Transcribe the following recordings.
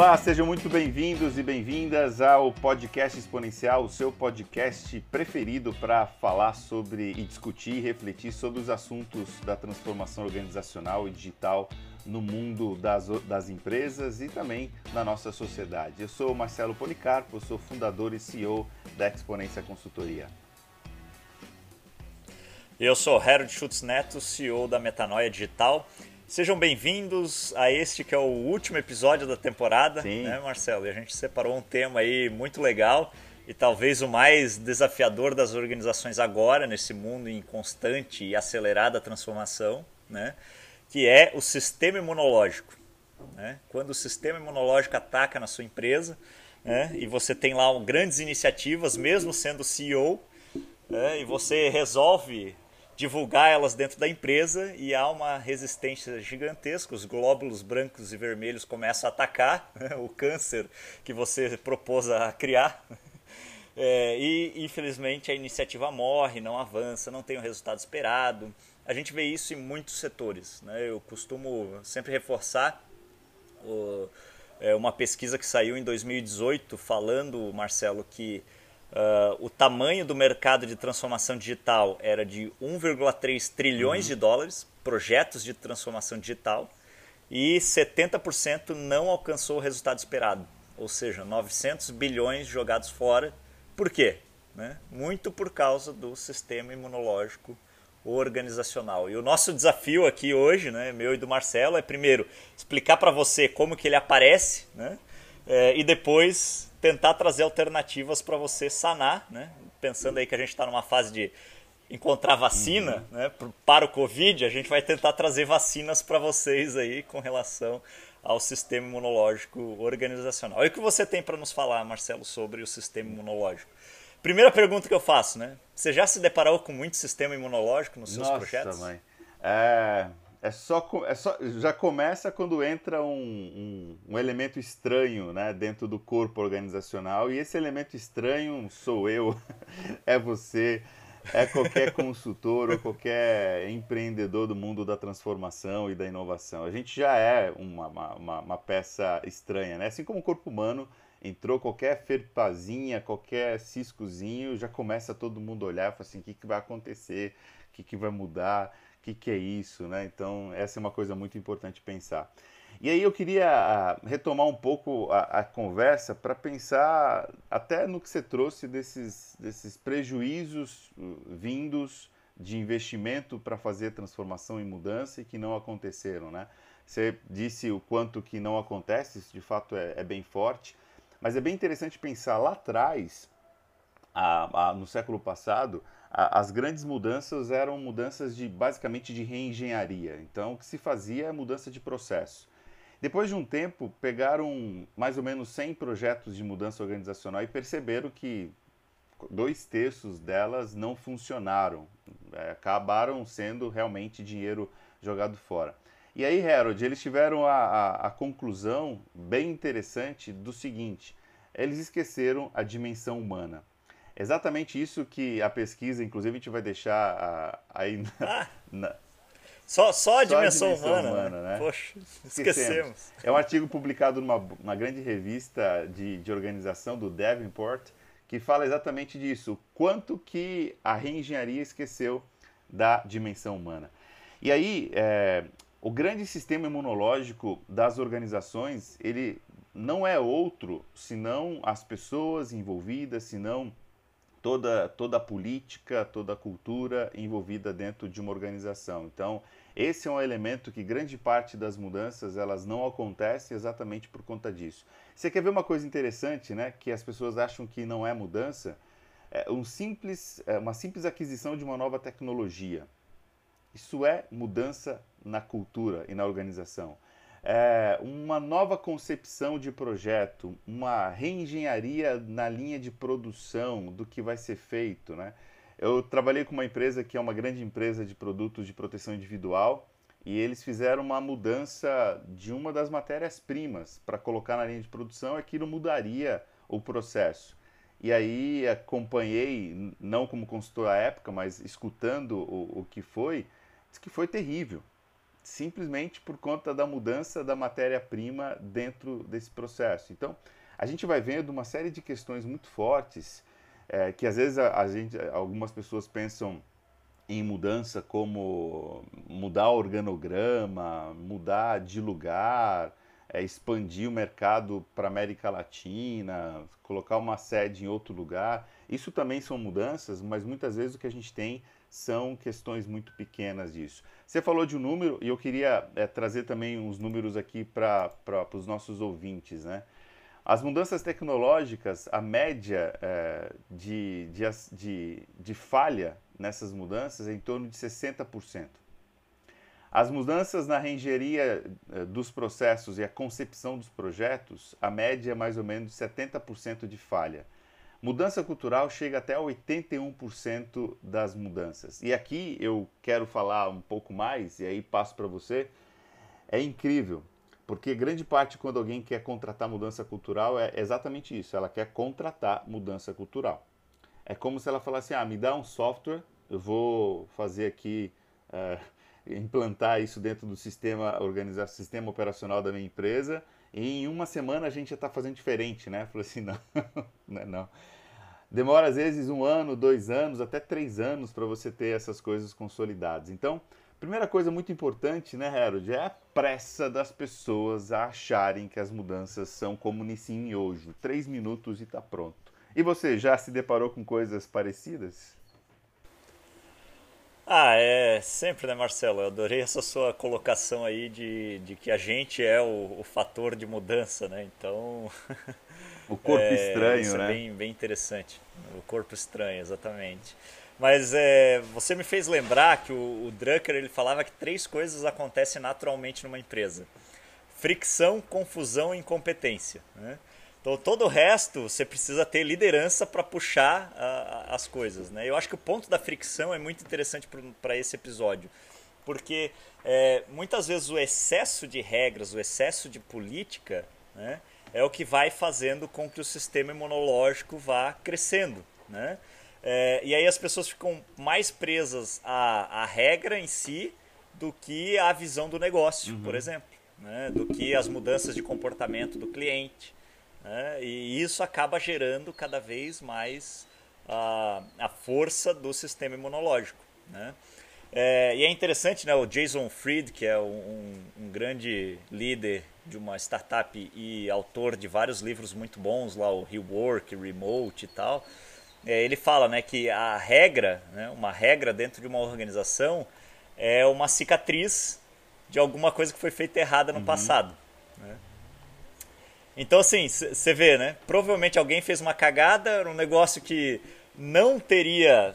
Olá, sejam muito bem-vindos e bem-vindas ao Podcast Exponencial, o seu podcast preferido para falar sobre e discutir e refletir sobre os assuntos da transformação organizacional e digital no mundo das, das empresas e também na nossa sociedade. Eu sou Marcelo Policarpo, sou fundador e CEO da Exponência Consultoria. Eu sou Harold Schutz Neto, CEO da Metanoia Digital Sejam bem-vindos a este que é o último episódio da temporada, Sim. né, Marcelo? E a gente separou um tema aí muito legal e talvez o mais desafiador das organizações agora, nesse mundo em constante e acelerada transformação, né? Que é o sistema imunológico. Né? Quando o sistema imunológico ataca na sua empresa né? e você tem lá grandes iniciativas, mesmo sendo CEO, né? e você resolve divulgar elas dentro da empresa e há uma resistência gigantesca. Os glóbulos brancos e vermelhos começam a atacar o câncer que você propôs a criar. É, e infelizmente a iniciativa morre, não avança, não tem o resultado esperado. A gente vê isso em muitos setores. Né? Eu costumo sempre reforçar o, é, uma pesquisa que saiu em 2018 falando, Marcelo, que Uh, o tamanho do mercado de transformação digital era de 1,3 trilhões uhum. de dólares, projetos de transformação digital, e 70% não alcançou o resultado esperado, ou seja, 900 bilhões jogados fora. Por quê? Né? Muito por causa do sistema imunológico organizacional. E o nosso desafio aqui hoje, né, meu e do Marcelo, é primeiro explicar para você como que ele aparece, né, é, e depois tentar trazer alternativas para você sanar, né? Pensando aí que a gente está numa fase de encontrar vacina uhum. né, para o Covid, a gente vai tentar trazer vacinas para vocês aí com relação ao sistema imunológico organizacional. E o que você tem para nos falar, Marcelo, sobre o sistema imunológico? Primeira pergunta que eu faço, né? Você já se deparou com muito sistema imunológico nos seus Nossa, projetos? Mãe. É, é só, é só já começa quando entra um, um, um, elemento estranho né, dentro do corpo organizacional e esse elemento estranho sou eu, é você, é qualquer consultor ou qualquer empreendedor do mundo da transformação e da inovação. A gente já é uma, uma, uma peça estranha, né? Assim como o corpo humano entrou qualquer ferpazinha, qualquer ciscozinho, já começa todo mundo a olhar e falar assim, o que, que vai acontecer, o que, que vai mudar o que, que é isso, né? Então, essa é uma coisa muito importante pensar. E aí eu queria uh, retomar um pouco a, a conversa para pensar até no que você trouxe desses, desses prejuízos uh, vindos de investimento para fazer transformação e mudança e que não aconteceram, né? Você disse o quanto que não acontece, isso de fato é, é bem forte, mas é bem interessante pensar lá atrás, a, a, no século passado, as grandes mudanças eram mudanças de basicamente de reengenharia. Então, o que se fazia é mudança de processo. Depois de um tempo, pegaram mais ou menos 100 projetos de mudança organizacional e perceberam que dois terços delas não funcionaram, é, acabaram sendo realmente dinheiro jogado fora. E aí, Harold, eles tiveram a, a, a conclusão bem interessante do seguinte: eles esqueceram a dimensão humana. Exatamente isso que a pesquisa, inclusive, a gente vai deixar aí na, ah, na só, só a dimensão, só a dimensão humana, humana, né? né? Poxa, esquecemos. É um artigo publicado numa uma grande revista de, de organização do Davenport que fala exatamente disso, quanto que a reengenharia esqueceu da dimensão humana. E aí, é, o grande sistema imunológico das organizações, ele não é outro senão as pessoas envolvidas, senão toda, toda a política, toda a cultura envolvida dentro de uma organização. Então, esse é um elemento que grande parte das mudanças elas não acontecem exatamente por conta disso. Você quer ver uma coisa interessante, né? Que as pessoas acham que não é mudança? É um simples, é uma simples aquisição de uma nova tecnologia. Isso é mudança na cultura e na organização é, uma nova concepção de projeto, uma reengenharia na linha de produção do que vai ser feito. Né? Eu trabalhei com uma empresa que é uma grande empresa de produtos de proteção individual e eles fizeram uma mudança de uma das matérias-primas para colocar na linha de produção, aquilo mudaria o processo. E aí acompanhei, não como consultor à época, mas escutando o, o que foi, que foi terrível simplesmente por conta da mudança da matéria-prima dentro desse processo. Então, a gente vai vendo uma série de questões muito fortes é, que às vezes a, a, gente, algumas pessoas pensam em mudança como mudar o organograma, mudar de lugar, é, expandir o mercado para América Latina, colocar uma sede em outro lugar. Isso também são mudanças, mas muitas vezes o que a gente tem são questões muito pequenas disso. Você falou de um número e eu queria é, trazer também uns números aqui para os nossos ouvintes. Né? As mudanças tecnológicas, a média é, de, de, de, de falha nessas mudanças é em torno de 60%. As mudanças na engenharia eh, dos processos e a concepção dos projetos, a média é mais ou menos 70% de falha. Mudança cultural chega até 81% das mudanças. E aqui eu quero falar um pouco mais, e aí passo para você. É incrível, porque grande parte quando alguém quer contratar mudança cultural é exatamente isso, ela quer contratar mudança cultural. É como se ela falasse, ah, me dá um software, eu vou fazer aqui... Uh, implantar isso dentro do sistema organizar sistema operacional da minha empresa em uma semana a gente já está fazendo diferente, né? Falei assim, não, não, é não. Demora às vezes um ano, dois anos, até três anos para você ter essas coisas consolidadas. Então, primeira coisa muito importante, né, Harold, é a pressa das pessoas a acharem que as mudanças são como Nissim Miojo. Três minutos e está pronto. E você já se deparou com coisas parecidas? Ah, é sempre, né, Marcelo? Eu adorei essa sua colocação aí de, de que a gente é o, o fator de mudança, né? Então. O corpo é, estranho, isso é né? É bem, bem interessante. O corpo estranho, exatamente. Mas é, você me fez lembrar que o, o Drucker ele falava que três coisas acontecem naturalmente numa empresa: fricção, confusão e incompetência. Né? Então, todo o resto, você precisa ter liderança para puxar as coisas. Né? Eu acho que o ponto da fricção é muito interessante para esse episódio, porque é, muitas vezes o excesso de regras, o excesso de política, né, é o que vai fazendo com que o sistema imunológico vá crescendo. Né? É, e aí as pessoas ficam mais presas à, à regra em si do que à visão do negócio, uhum. por exemplo, né? do que as mudanças de comportamento do cliente. Né? E isso acaba gerando cada vez mais a, a força do sistema imunológico. Né? É, e é interessante, né, o Jason Fried, que é um, um, grande líder de uma startup e autor de vários livros muito bons, lá o Rework, Remote e tal, é, ele fala né, que a regra, né, uma regra dentro de uma organização é uma cicatriz de alguma coisa que foi feita errada no uhum. passado. Então, assim, você vê, né? Provavelmente alguém fez uma cagada, um negócio que não teria,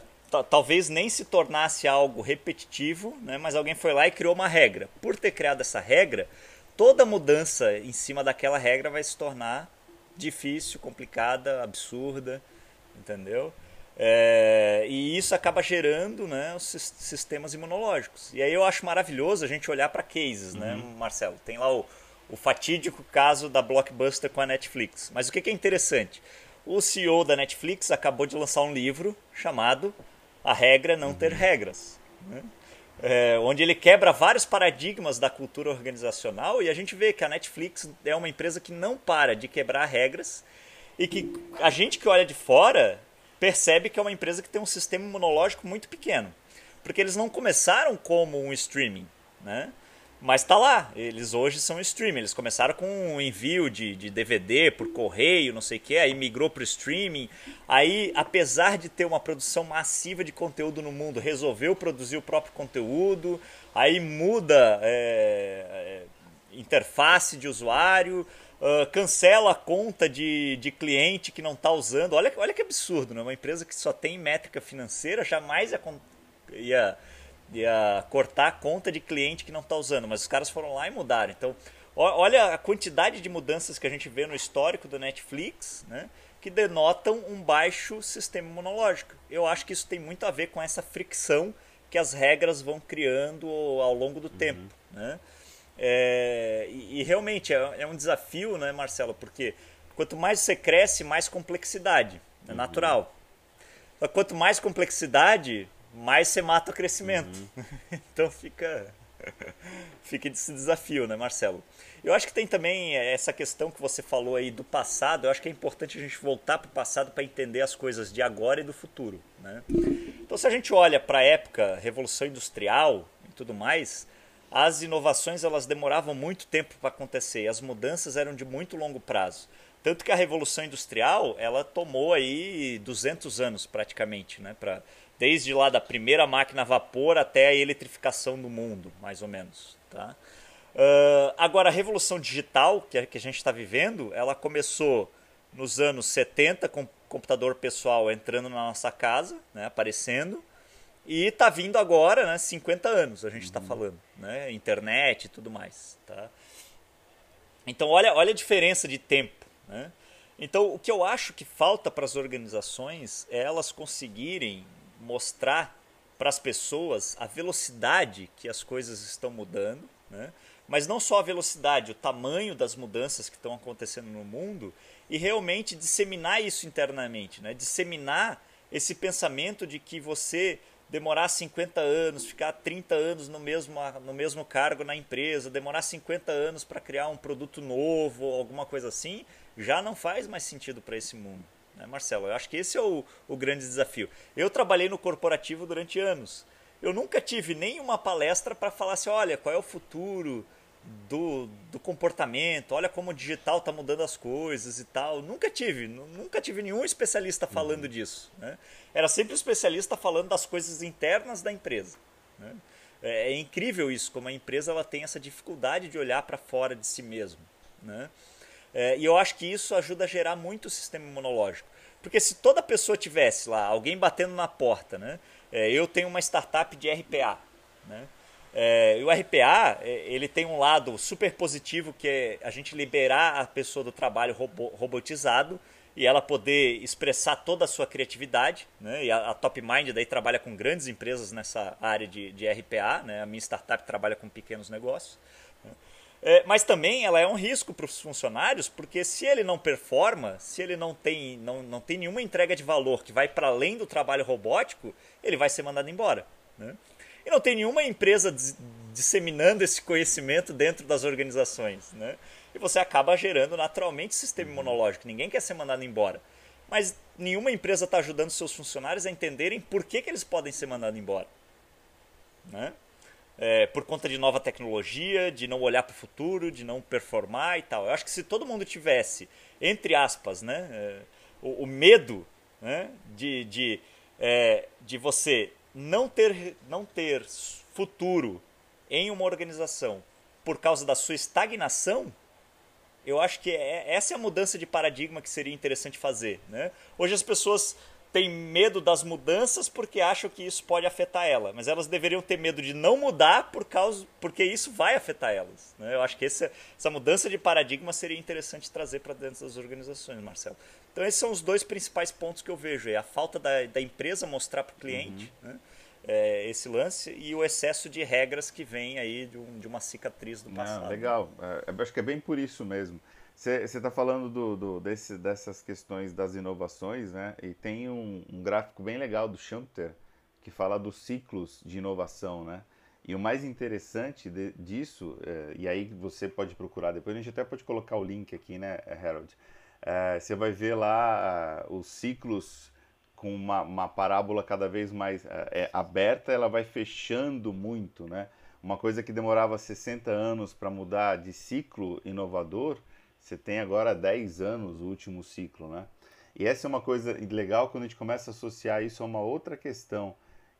talvez nem se tornasse algo repetitivo, né? Mas alguém foi lá e criou uma regra. Por ter criado essa regra, toda mudança em cima daquela regra vai se tornar difícil, complicada, absurda, entendeu? É, e isso acaba gerando né, os sistemas imunológicos. E aí eu acho maravilhoso a gente olhar para cases, né, uhum. né, Marcelo? Tem lá o o fatídico caso da Blockbuster com a Netflix. Mas o que é interessante? O CEO da Netflix acabou de lançar um livro chamado A Regra Não Ter uhum. Regras. Né? É, onde ele quebra vários paradigmas da cultura organizacional e a gente vê que a Netflix é uma empresa que não para de quebrar regras e que a gente que olha de fora percebe que é uma empresa que tem um sistema imunológico muito pequeno. Porque eles não começaram como um streaming. Né? Mas tá lá, eles hoje são streaming. Eles começaram com um envio de, de DVD por correio, não sei o que, aí migrou para o streaming. Aí, apesar de ter uma produção massiva de conteúdo no mundo, resolveu produzir o próprio conteúdo. Aí muda é, é, interface de usuário, uh, cancela a conta de, de cliente que não está usando. Olha, olha que absurdo, né? Uma empresa que só tem métrica financeira jamais ia, ia ia cortar a conta de cliente que não está usando, mas os caras foram lá e mudaram. Então, olha a quantidade de mudanças que a gente vê no histórico do Netflix, né, que denotam um baixo sistema imunológico. Eu acho que isso tem muito a ver com essa fricção que as regras vão criando ao longo do uhum. tempo. Né? É, e, e, realmente é, é, um desafio, né, Marcelo? Porque quanto mais você cresce, mais complexidade. É uhum. natural. Quanto mais complexidade, mais você mata o crescimento. Uhum. então fica. Fica esse desafio, né, Marcelo? Eu acho que tem também essa questão que você falou aí do passado. Eu acho que é importante a gente voltar para o passado para entender as coisas de agora e do futuro. Né? Então, se a gente olha para a época Revolução Industrial e tudo mais, as inovações elas demoravam muito tempo para acontecer as mudanças eram de muito longo prazo. Tanto que a Revolução Industrial ela tomou aí 200 anos praticamente, né? Pra, desde lá da primeira máquina a vapor até a eletrificação do mundo, mais ou menos. Tá? Uh, agora, a revolução digital que a, que a gente está vivendo, ela começou nos anos 70 com o computador pessoal entrando na nossa casa, né, aparecendo, e está vindo agora, né, 50 anos a gente está uhum. falando, né, internet e tudo mais. Tá? Então, olha, olha a diferença de tempo. Né? Então, o que eu acho que falta para as organizações é elas conseguirem mostrar para as pessoas a velocidade que as coisas estão mudando, né? mas não só a velocidade, o tamanho das mudanças que estão acontecendo no mundo e realmente disseminar isso internamente, né? disseminar esse pensamento de que você demorar 50 anos, ficar 30 anos no mesmo, no mesmo cargo na empresa, demorar 50 anos para criar um produto novo, alguma coisa assim, já não faz mais sentido para esse mundo. Né, Marcelo? Eu acho que esse é o, o grande desafio. Eu trabalhei no corporativo durante anos. Eu nunca tive nenhuma palestra para falar assim, olha, qual é o futuro do, do comportamento, olha como o digital está mudando as coisas e tal. Nunca tive, nunca tive nenhum especialista falando uhum. disso. Né? Era sempre um especialista falando das coisas internas da empresa. Né? É, é, incrível isso, como a empresa ela tem essa dificuldade de olhar para fora de si mesmo. Né? É, e eu acho que isso ajuda a gerar muito o sistema imunológico. Porque se toda pessoa tivesse lá, alguém batendo na porta, né? É, eu tenho uma startup de RPA, né? É, e o RPA, é, ele tem um lado super positivo, que é a gente liberar a pessoa do trabalho robo, robotizado e ela poder expressar toda a sua criatividade. Né? E a, a Top Mind daí trabalha com grandes empresas nessa área de, de RPA, né? a minha startup trabalha com pequenos negócios. É, mas também ela é um risco para os funcionários, porque se ele não performa, se ele não tem, não, não tem nenhuma entrega de valor que vai para além do trabalho robótico, ele vai ser mandado embora. Né? E não tem nenhuma empresa disseminando esse conhecimento dentro das organizações. Né? E você acaba gerando naturalmente sistema imunológico. Ninguém quer ser mandado embora. Mas nenhuma empresa está ajudando seus funcionários a entenderem por que, que eles podem ser mandados embora. Né? É, por conta de nova tecnologia, de não olhar para o futuro, de não performar e tal. Eu acho que se todo mundo tivesse, entre aspas, né, é, o, o, medo né, de, de, é, de você não ter, não ter futuro em uma organização por causa da sua estagnação, eu acho que é, essa é a mudança de paradigma que seria interessante fazer. Né? Hoje as pessoas têm medo das mudanças porque acham que isso pode afetar ela, mas elas deveriam ter medo de não mudar por causa, porque isso vai afetar elas. Né? Eu acho que essa, essa mudança de paradigma seria interessante trazer para dentro das organizações, Marcelo. Então esses são os dois principais pontos que eu vejo. É a falta da, da empresa mostrar para o cliente uhum. né? é, esse lance e o excesso de regras que vem aí de, um, de uma cicatriz do passado. Não, legal, é, acho que é bem por isso mesmo. Você está falando do, do, desse, dessas questões das inovações, né? E tem um, um gráfico bem legal do Schumpeter que fala dos ciclos de inovação, né? E o mais interessante de, disso, é, e aí você pode procurar depois, a gente até pode colocar o link aqui, né, Harold? É, você vai ver lá os ciclos com uma, uma, parábola cada vez mais é, é, aberta, ela vai fechando muito, né? Uma coisa que demorava 60 anos para mudar de ciclo inovador, você tem agora 10 anos o último ciclo, né? E essa é uma coisa legal quando a gente começa a associar isso a uma outra questão,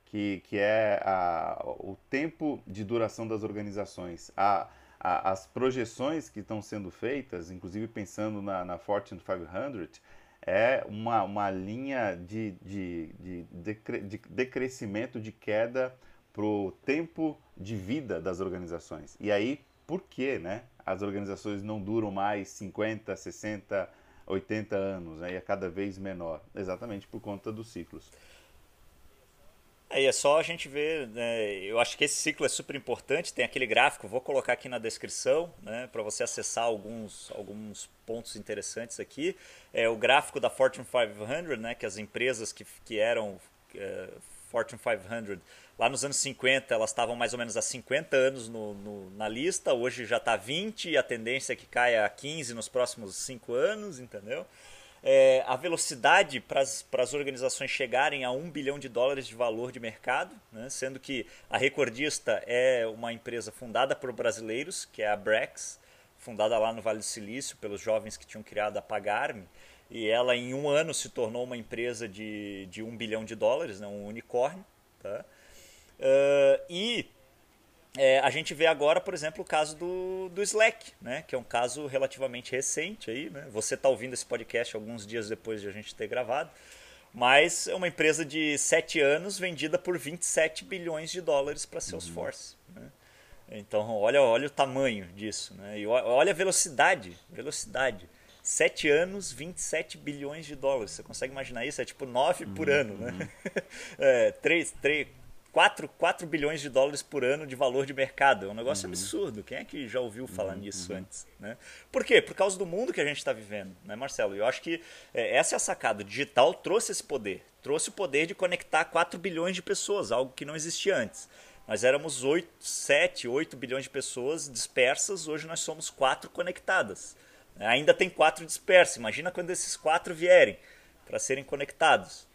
que, que é a, o tempo de duração das organizações. A, a, as projeções que estão sendo feitas, inclusive pensando na, na Fortune 500, é uma, uma linha de, de, de, decre, de decrescimento, de queda para o tempo de vida das organizações. E aí, por que né, as organizações não duram mais 50, 60, 80 anos né, e é cada vez menor? Exatamente por conta dos ciclos. Aí é só a gente ver, né, eu acho que esse ciclo é super importante, tem aquele gráfico, vou colocar aqui na descrição, né, para você acessar alguns, alguns pontos interessantes aqui. É o gráfico da Fortune 500, né, que as empresas que, que eram é, Fortune 500, lá nos anos 50 elas estavam mais ou menos há 50 anos no, no, na lista, hoje já está 20 e a tendência é que caia a 15 nos próximos 5 anos, entendeu? É, a velocidade para as organizações chegarem a 1 bilhão de dólares de valor de mercado, né? sendo que a recordista é uma empresa fundada por brasileiros, que é a Brex, fundada lá no Vale do Silício pelos jovens que tinham criado a Pagarme, e ela em um ano se tornou uma empresa de, de um bilhão de dólares, né, um unicórnio. Tá? Uh, e é, a gente vê agora, por exemplo, o caso do, do Slack, né, que é um caso relativamente recente. Aí, né? Você está ouvindo esse podcast alguns dias depois de a gente ter gravado, mas é uma empresa de 7 anos vendida por 27 bilhões de dólares para Salesforce. Uhum. Né? Então, olha, olha o tamanho disso. Né? E olha a velocidade. Velocidade. 7 anos, 27 bilhões de dólares. Você consegue imaginar isso? É tipo 9 uhum, por ano, né? Uhum. é, 3, 3, 4, 4 bilhões de dólares por ano de valor de mercado. É um negócio uhum. absurdo. Quem é que já ouviu falar uhum. nisso uhum. antes? Né? Por quê? Por causa do mundo que a gente está vivendo, né, Marcelo? Eu acho que é, essa é a sacada. O digital trouxe esse poder. Trouxe o poder de conectar 4 bilhões de pessoas, algo que não existia antes. Nós éramos 8, 7, 8 bilhões de pessoas dispersas, hoje nós somos 4 conectadas. Ainda tem quatro dispersos. Imagina quando esses quatro vierem para serem conectados.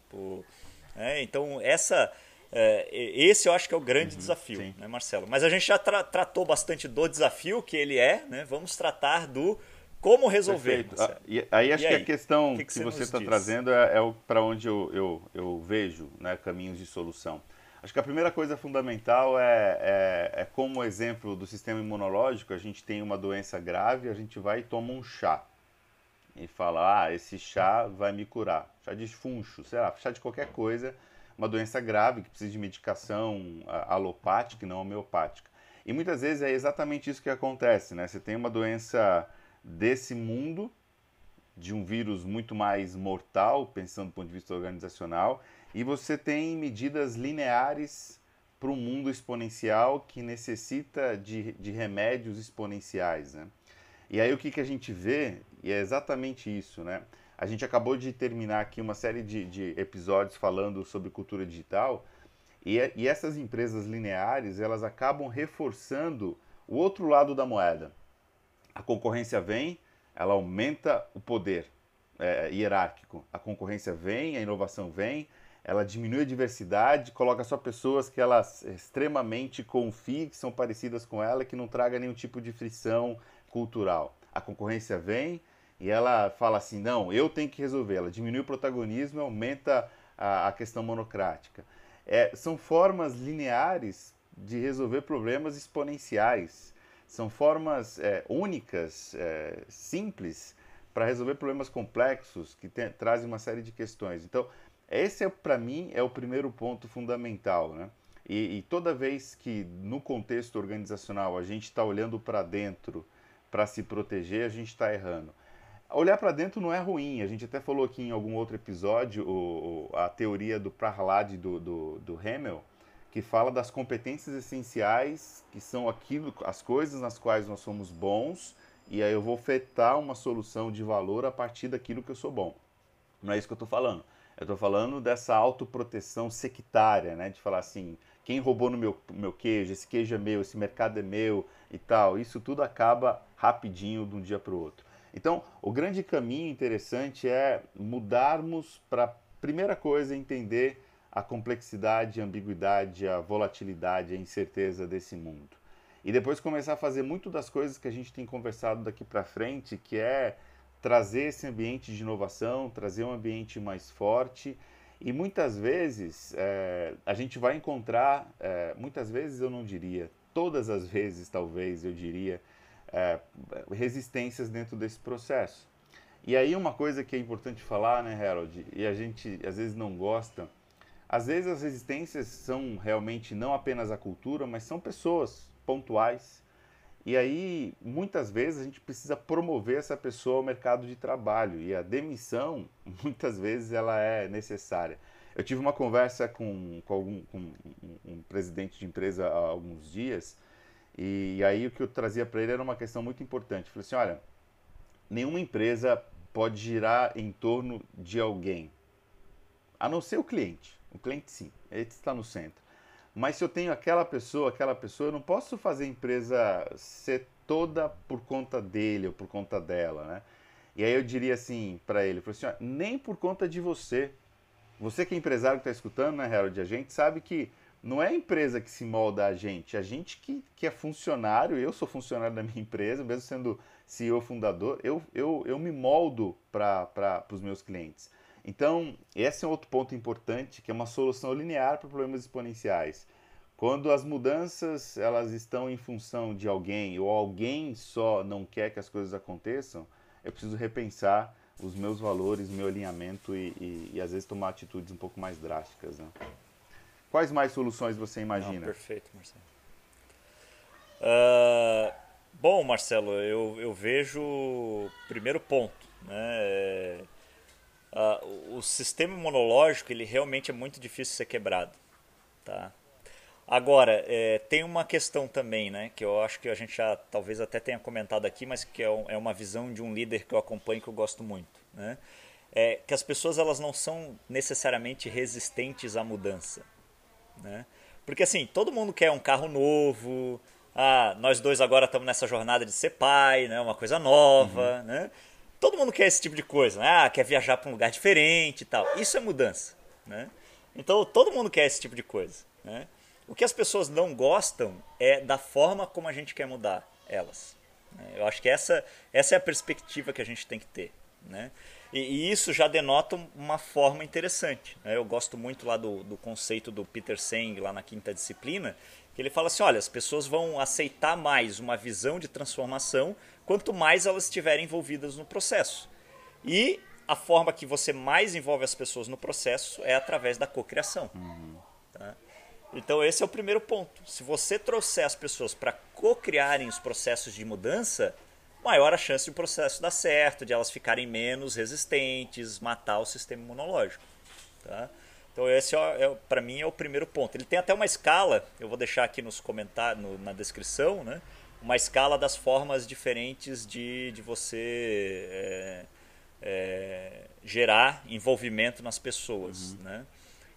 É, então, essa, é, esse eu acho que é o grande uhum, desafio, né, Marcelo? Mas a gente já tra tratou bastante do desafio que ele é, né? Vamos tratar do como resolver. Ah, e aí acho e que aí? a questão que, que, que você está trazendo é, é para onde eu, eu, eu vejo né, caminhos de solução. Acho que a primeira coisa fundamental é, é, é, como exemplo do sistema imunológico, a gente tem uma doença grave, a gente vai e toma um chá. E fala, ah, esse chá vai me curar. Chá de funcho, sei lá, chá de qualquer coisa, uma doença grave que precisa de medicação alopática e não homeopática. E muitas vezes é exatamente isso que acontece, né? Você tem uma doença desse mundo, de um vírus muito mais mortal, pensando do ponto de vista organizacional, e você tem medidas lineares para um mundo exponencial que necessita de, de remédios exponenciais. Né? E aí o que, que a gente vê, e é exatamente isso, né? A gente acabou de terminar aqui uma série de, de episódios falando sobre cultura digital, e, e essas empresas lineares, elas acabam reforçando o outro lado da moeda. A concorrência vem, ela aumenta o poder é, hierárquico. A concorrência vem, a inovação vem, ela diminui a diversidade, coloca só pessoas que ela extremamente confie, que são parecidas com ela, que não traga nenhum tipo de frição cultural. A concorrência vem e ela fala assim, não, eu tenho que resolver. Ela diminui o protagonismo e aumenta a, a questão monocrática. É, são formas lineares de resolver problemas exponenciais. São formas é, únicas, é, simples, para resolver problemas complexos que trazem uma série de questões. Então, esse, é, para mim, é o primeiro ponto fundamental, né? E, e toda vez que no contexto organizacional a gente está olhando para dentro para se proteger, a gente está errando. Olhar para dentro não é ruim. A gente até falou aqui em algum outro episódio o, a teoria do Prahlad do, do, do Hamel, que fala das competências essenciais, que são aquilo, as coisas nas quais nós somos bons, e aí eu vou fetar uma solução de valor a partir daquilo que eu sou bom. Não é isso que eu estou falando. Eu estou falando dessa autoproteção sectária, né? De falar assim, quem roubou no meu, meu queijo, esse queijo é meu, esse mercado é meu e tal. Isso tudo acaba rapidinho de um dia para o outro. Então, o grande caminho interessante é mudarmos para, primeira coisa, entender a complexidade, a ambiguidade, a volatilidade, a incerteza desse mundo. E depois começar a fazer muito das coisas que a gente tem conversado daqui para frente, que é trazer esse ambiente de inovação, trazer um ambiente mais forte. E muitas vezes é, a gente vai encontrar, é, muitas vezes eu não diria, todas as vezes talvez eu diria, é, resistências dentro desse processo. E aí uma coisa que é importante falar, né, Harold, e a gente às vezes não gosta, às vezes as resistências são realmente não apenas a cultura, mas são pessoas pontuais e aí, muitas vezes, a gente precisa promover essa pessoa ao mercado de trabalho. E a demissão, muitas vezes, ela é necessária. Eu tive uma conversa com, com, algum, com um, presidente de empresa há alguns dias, e, aí o que eu trazia para ele era uma questão muito importante. Eu falei assim: olha, nenhuma empresa pode girar em torno de alguém, a não ser o cliente. O cliente sim, ele está no centro. Mas se eu tenho aquela pessoa, aquela pessoa, eu não posso fazer a empresa ser toda por conta dele ou por conta dela, né? E aí eu diria assim para ele, assim, ó, nem por conta de você. Você que é empresário que está escutando, né, Harold, a gente sabe que não é a empresa que se molda a gente, a gente que, que é funcionário, eu sou funcionário da minha empresa, mesmo sendo CEO fundador, eu, eu, eu me moldo para os meus clientes. Então, esse é um outro ponto importante, que é uma solução linear para problemas exponenciais. Quando as mudanças elas estão em função de alguém ou alguém só não quer que as coisas aconteçam, eu preciso repensar os meus valores, meu alinhamento e, e, e às vezes tomar atitudes um pouco mais drásticas. Né? Quais mais soluções você imagina? Não, perfeito, Marcelo. Uh, bom, Marcelo, eu, eu vejo primeiro ponto, né? Uh, o sistema imunológico ele realmente é muito difícil de ser quebrado, tá? Agora, é, tem uma questão também, né, que eu acho que a gente já talvez até tenha comentado aqui, mas que é, um, é uma visão de um líder que eu acompanho que eu gosto muito, né? É que as pessoas elas não são necessariamente resistentes à mudança, né? Porque assim, todo mundo quer um carro novo, ah, nós dois agora estamos nessa jornada de ser pai, né, uma coisa nova, uhum. né? Todo mundo quer esse tipo de coisa, né? Ah, quer viajar para um lugar diferente e tal. Isso é mudança, né? Então todo mundo quer esse tipo de coisa, né? O que as pessoas não gostam é da forma como a gente quer mudar elas. Né? Eu acho que essa, essa é a perspectiva que a gente tem que ter, né? E, e isso já denota uma forma interessante. Né? Eu gosto muito lá do, do conceito do Peter Seng, lá na quinta disciplina, que ele fala assim: olha, as pessoas vão aceitar mais uma visão de transformação quanto mais elas estiverem envolvidas no processo. E a forma que você mais envolve as pessoas no processo é através da cocriação. Uhum. Tá? Então esse é o primeiro ponto. Se você trouxer as pessoas para co-criarem os processos de mudança, maior a chance de o processo dar certo, de elas ficarem menos resistentes, matar o sistema imunológico. Tá? Então esse é, é para mim é o primeiro ponto. Ele tem até uma escala, eu vou deixar aqui nos comentários, no, na descrição, né? Uma escala das formas diferentes de, de você é, é, gerar envolvimento nas pessoas. Uhum. Né?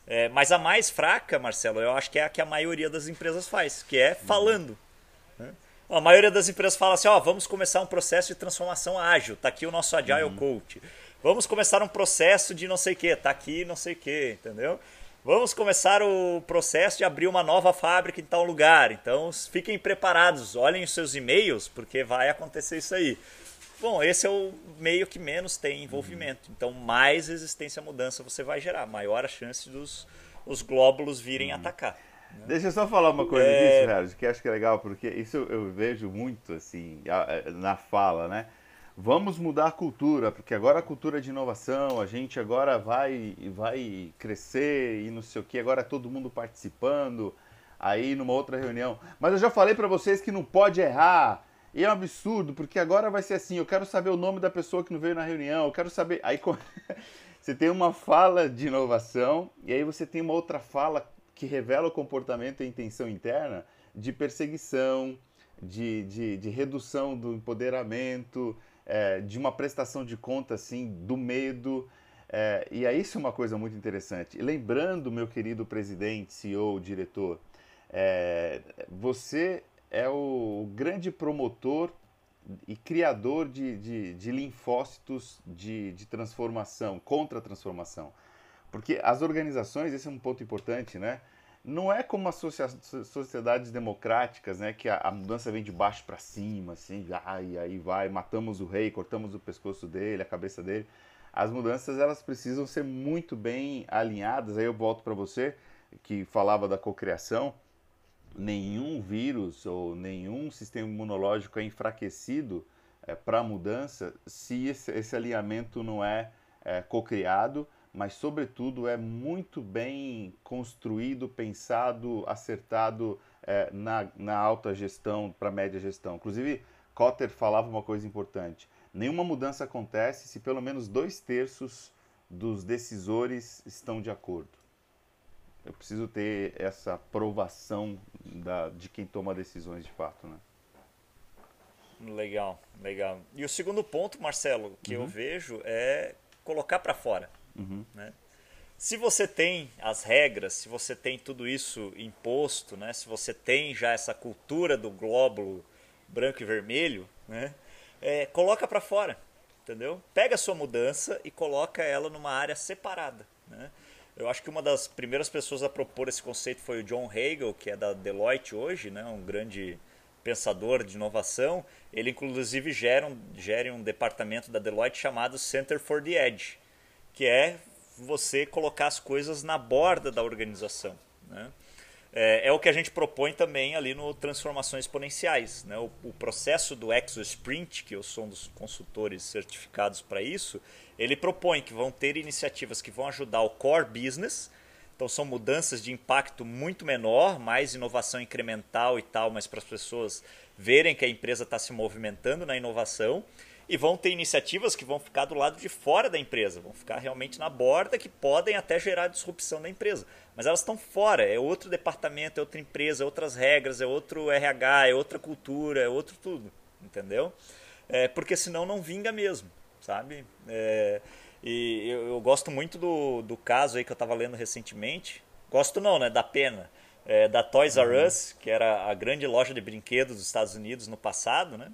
É, mas a mais fraca, Marcelo, eu acho que é a que a maioria das empresas faz, que é falando. Né? A maioria das empresas fala assim: ó, vamos começar um processo de transformação ágil, tá aqui o nosso Agile uhum. Coach. Vamos começar um processo de não sei o que, tá aqui não sei o que, entendeu? Vamos começar o processo de abrir uma nova fábrica em tal lugar. Então fiquem preparados, olhem os seus e-mails, porque vai acontecer isso aí. Bom, esse é o meio que menos tem envolvimento. Então, mais resistência à mudança você vai gerar, maior a chance dos os glóbulos virem uhum. atacar. Né? Deixa eu só falar uma coisa é... disso, Harold, que acho que é legal, porque isso eu vejo muito assim na fala, né? Vamos mudar a cultura, porque agora a cultura é de inovação, a gente agora vai vai crescer e não sei o que, agora é todo mundo participando, aí numa outra reunião. Mas eu já falei para vocês que não pode errar. E é um absurdo, porque agora vai ser assim, eu quero saber o nome da pessoa que não veio na reunião, eu quero saber. Aí você tem uma fala de inovação e aí você tem uma outra fala que revela o comportamento e a intenção interna de perseguição, de, de, de redução do empoderamento, é, de uma prestação de conta assim do medo. É, e aí isso é uma coisa muito interessante. Lembrando, meu querido presidente, CEO, diretor, é, você é o grande promotor e criador de, de, de linfócitos de, de transformação, contra a transformação. Porque as organizações, esse é um ponto importante, né? Não é como as sociedades democráticas, né? Que a, a mudança vem de baixo para cima, assim, ai, aí vai, matamos o rei, cortamos o pescoço dele, a cabeça dele. As mudanças, elas precisam ser muito bem alinhadas. Aí eu volto para você, que falava da cocriação nenhum vírus ou nenhum sistema imunológico é enfraquecido é, para a mudança se esse, esse, alinhamento não é, é cocriado, mas sobretudo é muito bem construído, pensado, acertado é, na, na alta gestão para média gestão. Inclusive, Cotter falava uma coisa importante: nenhuma mudança acontece se pelo menos dois terços dos decisores estão de acordo. Eu preciso ter essa aprovação da, de quem toma decisões de fato, né? Legal, legal. E o segundo ponto, Marcelo, que uhum. eu vejo é colocar para fora. Uhum. Né? se você tem as regras, se você tem tudo isso imposto, né? se você tem já essa cultura do glóbulo branco e vermelho, né? É, coloca para fora, entendeu? Pega a sua mudança e coloca ela numa área separada. Né? Eu acho que uma das primeiras pessoas a propor esse conceito foi o John Hagel, que é da Deloitte hoje, né? um grande pensador de inovação. Ele, inclusive, gera um, gera um departamento da Deloitte chamado Center for the Edge, que é você colocar as coisas na borda da organização. Né? É, é, o que a gente propõe também ali no Transformações Exponenciais. Né? O, o processo do ExoSprint, que eu sou um dos consultores certificados para isso, ele propõe que vão ter iniciativas que vão ajudar o core business, então são mudanças de impacto muito menor, mais inovação incremental e tal, mas para as pessoas verem que a empresa está se movimentando na inovação e vão ter iniciativas que vão ficar do lado de fora da empresa, vão ficar realmente na borda, que podem até gerar disrupção da empresa. Mas elas estão fora, é outro departamento, é outra empresa, é outras regras, é outro RH, é outra cultura, é outro tudo, entendeu? É, porque senão não vinga mesmo, sabe? É, e eu, eu, gosto muito do, do caso aí que eu estava lendo recentemente, gosto não, né, da pena, é, da Toys R uhum. Us, que era a grande loja de brinquedos dos Estados Unidos no passado, né?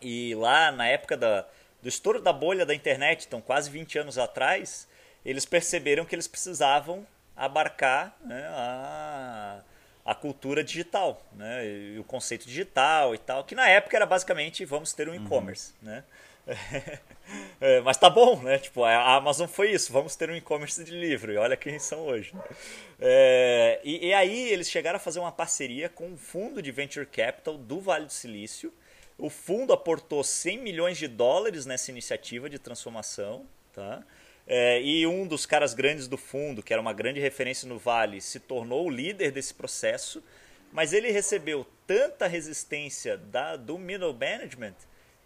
E lá na época da, do estouro da bolha da internet, então quase 20 anos atrás, eles perceberam que eles precisavam abarcar né, a, a cultura digital, né, e o conceito digital e tal, que na época era basicamente vamos ter um uhum. e-commerce, né? É, mas tá bom, né? Tipo, a Amazon foi isso, vamos ter um e-commerce de livro, e olha quem são hoje. Né? É, e, e, aí eles chegaram a fazer uma parceria com um fundo de venture capital do Vale do Silício, o fundo aportou 100 milhões de dólares nessa iniciativa de transformação. Tá? É, e um dos caras grandes do fundo, que era uma grande referência no Vale, se tornou o líder desse processo. Mas ele recebeu tanta resistência da, do middle management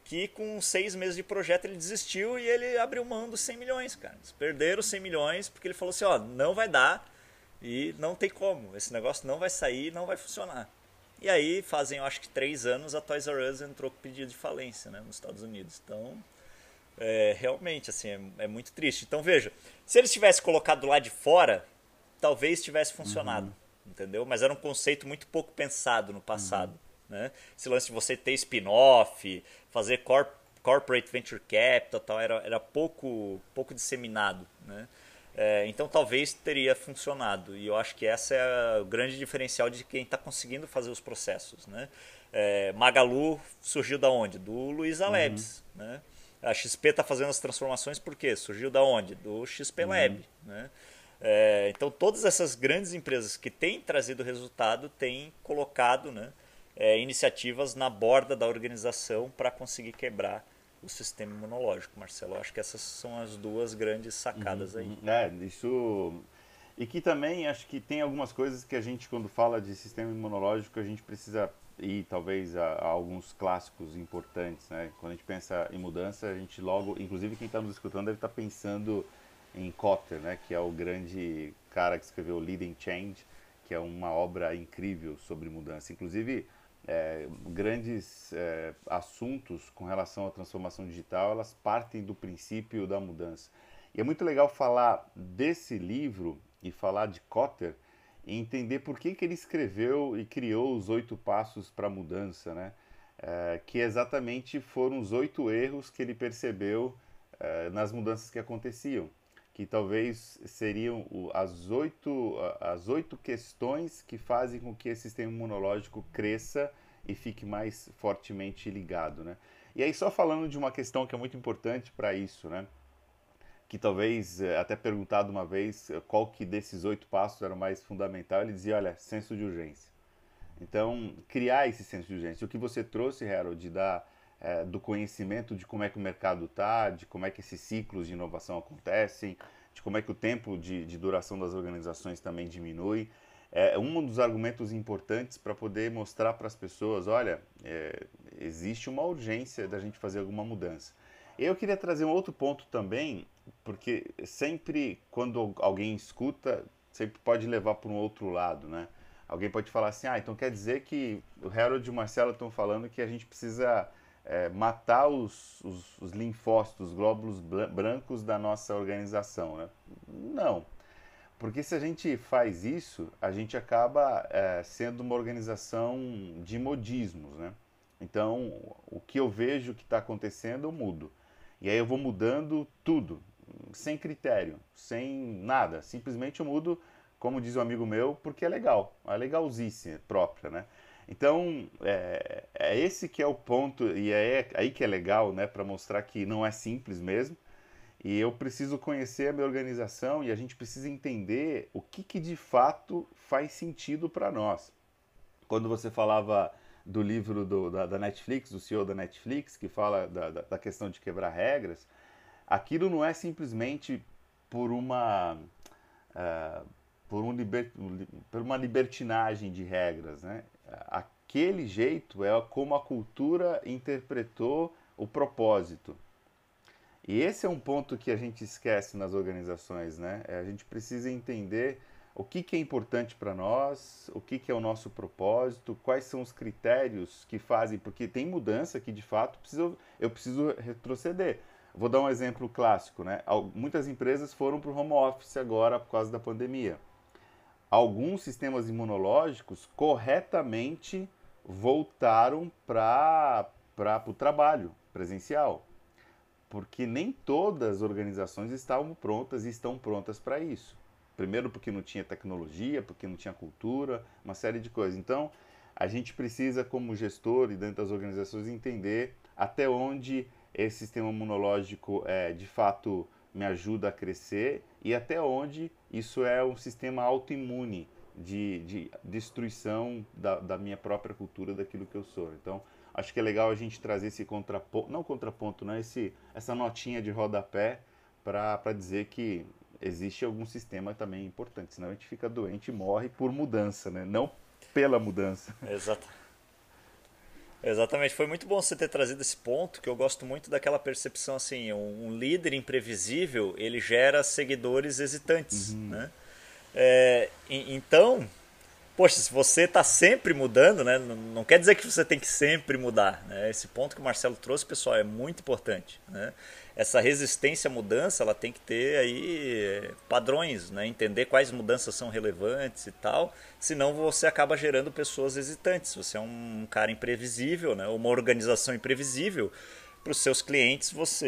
que com seis meses de projeto ele desistiu e ele abriu mão dos 100 milhões, cara. Eles perderam 100 milhões porque ele falou assim, ó, não vai dar e não tem como. Esse negócio não vai sair, não vai funcionar. E aí, fazem, eu acho que três anos, a Toys R Us entrou com pedido de falência né, nos Estados Unidos. Então, é, realmente, assim, é, é, muito triste. Então, veja, se eles tivessem colocado lá de fora, talvez tivesse funcionado, uhum. entendeu? Mas era um conceito muito pouco pensado no passado. Uhum. Né? Esse lance de você ter spin-off, fazer corp corporate venture capital, tal, era, era pouco, pouco disseminado, né? É, então talvez teria funcionado. E eu acho que essa é o grande diferencial de quem está conseguindo fazer os processos. Né? É, Magalu surgiu da onde? Do Luiza uhum. Labs. Né? A XP está fazendo as transformações por quê? Surgiu da onde? Do XP uhum. Lab. Né? É, então todas essas grandes empresas que têm trazido resultado têm colocado né, é, iniciativas na borda da organização para conseguir quebrar o sistema imunológico, Marcelo. Eu acho que essas são as duas grandes sacadas uhum, aí. Uhum. É, isso. E que também acho que tem algumas coisas que a gente, quando fala de sistema imunológico, a gente precisa ir talvez a, a alguns clássicos importantes, né? Quando a gente pensa em mudança, a gente logo, inclusive quem está nos escutando deve estar tá pensando em Kotter, né? Que é o grande cara que escreveu Leading Change, que é uma obra incrível sobre mudança. Inclusive, é, grandes é, assuntos com relação à transformação digital, elas partem do princípio da mudança. E é muito legal falar desse livro e falar de Kotter e entender por que, que ele escreveu e criou os oito passos para a mudança, né? É, que exatamente foram os oito erros que ele percebeu é, nas mudanças que aconteciam, que talvez seriam as oito, as oito questões que fazem com que esse sistema imunológico cresça e fique mais fortemente ligado, né? E aí só falando de uma questão que é muito importante para isso, né? Que talvez eh, até perguntado uma vez eh, qual que desses oito passos era o mais fundamental, ele dizia, olha, senso de urgência. Então, criar esse senso de urgência. O que você trouxe, Harold, dar é, do conhecimento de como é que o mercado está, de como é que esses ciclos de inovação acontecem, de como é que o tempo de, de duração das organizações também diminui é um dos argumentos importantes para poder mostrar para as pessoas, olha, é, existe uma urgência da gente fazer alguma mudança. Eu queria trazer um outro ponto também, porque sempre quando alguém escuta, sempre pode levar para um outro lado, né? Alguém pode falar assim, ah, então quer dizer que o Harold e o Marcelo estão falando que a gente precisa é, matar os, os, os, linfócitos, os glóbulos brancos da nossa organização. Né? Não. Porque se a gente faz isso, a gente acaba é, sendo uma organização de modismos. Né? Então, o que eu vejo que está acontecendo, eu mudo. E aí eu vou mudando tudo, sem critério, sem nada. Simplesmente eu mudo, como diz um amigo meu, porque é legal, é legalzice própria, né? Então, é, é, esse que é o ponto, e é aí que é legal, né, para mostrar que não é simples mesmo. E eu preciso conhecer a minha organização e a gente precisa entender o que, que de fato faz sentido para nós. Quando você falava do livro do, da, da, Netflix, do CEO da Netflix, que fala da, da, questão de quebrar regras, aquilo não é simplesmente por uma. Uh, por, um liber, por uma libertinagem de regras. Né? Aquele jeito é como a cultura interpretou o propósito. E esse é um ponto que a gente esquece nas organizações. Né? É, a gente precisa entender o que, que é importante para nós, o que, que é o nosso propósito, quais são os critérios que fazem, porque tem mudança que de fato preciso, eu preciso retroceder. Vou dar um exemplo clássico, né? Muitas empresas foram para o home office agora por causa da pandemia. Alguns sistemas imunológicos corretamente voltaram para o trabalho presencial, porque nem todas as organizações estavam prontas e estão prontas para isso. Primeiro porque não tinha tecnologia, porque não tinha cultura, uma série de coisas. Então, a gente precisa, como gestor e dentro das organizações, entender até onde esse sistema imunológico é, de fato me ajuda a crescer e até onde isso é um sistema autoimune de, de destruição da, da, minha própria cultura, daquilo que eu sou. Então, acho que é legal a gente trazer esse contraponto, não contraponto, né? esse, essa notinha de rodapé para dizer que existe algum sistema também importante, senão a gente fica doente e morre por mudança, né? não pela mudança. Exato. Exatamente, foi muito bom você ter trazido esse ponto, que eu gosto muito daquela percepção assim, um, líder imprevisível, ele gera seguidores hesitantes, uhum. né? É, então, poxa, se você está sempre mudando, né, não quer dizer que você tem que sempre mudar. Né? Esse ponto que o Marcelo trouxe, pessoal, é muito importante. Né? essa resistência à mudança ela tem que ter aí padrões, né? entender quais mudanças são relevantes e tal, senão você acaba gerando pessoas hesitantes. Você é um cara imprevisível, né? uma organização imprevisível, para os seus clientes você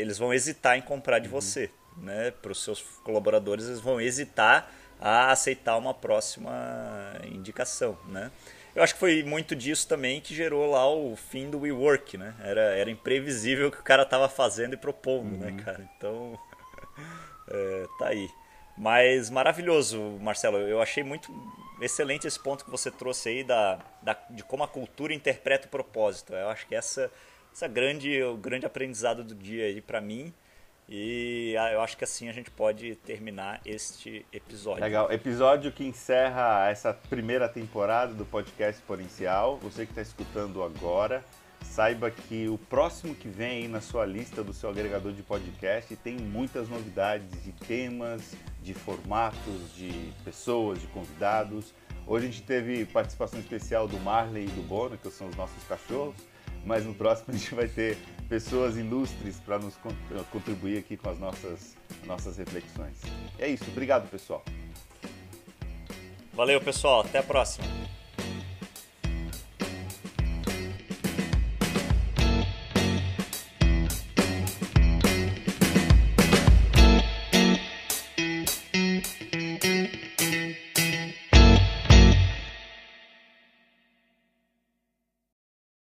eles vão hesitar em comprar de uhum. você. Né? Para os seus colaboradores eles vão hesitar a aceitar uma próxima indicação. Né? Eu acho que foi muito disso também que gerou lá o fim do WeWork, né? Era, era imprevisível o que o cara tava fazendo e propondo, né, uhum. né, cara? Então, é, tá aí. Mas maravilhoso, Marcelo. Eu achei muito excelente esse ponto que você trouxe aí da, da, de como a cultura interpreta o propósito. Eu acho que essa, essa grande, o grande aprendizado do dia aí para mim. E ah, eu acho que assim a gente pode terminar este episódio. Legal. Episódio que encerra essa primeira temporada do podcast Exponencial. Você que está escutando agora, saiba que o próximo que vem aí na sua lista do seu agregador de podcast tem muitas novidades de temas, de formatos, de pessoas, de convidados. Hoje a gente teve participação especial do Marley e do Bono, que são os nossos cachorros mas no próximo a gente vai ter pessoas ilustres para nos contribuir aqui com as nossas, nossas reflexões. É isso, obrigado pessoal. Valeu pessoal, até a próxima.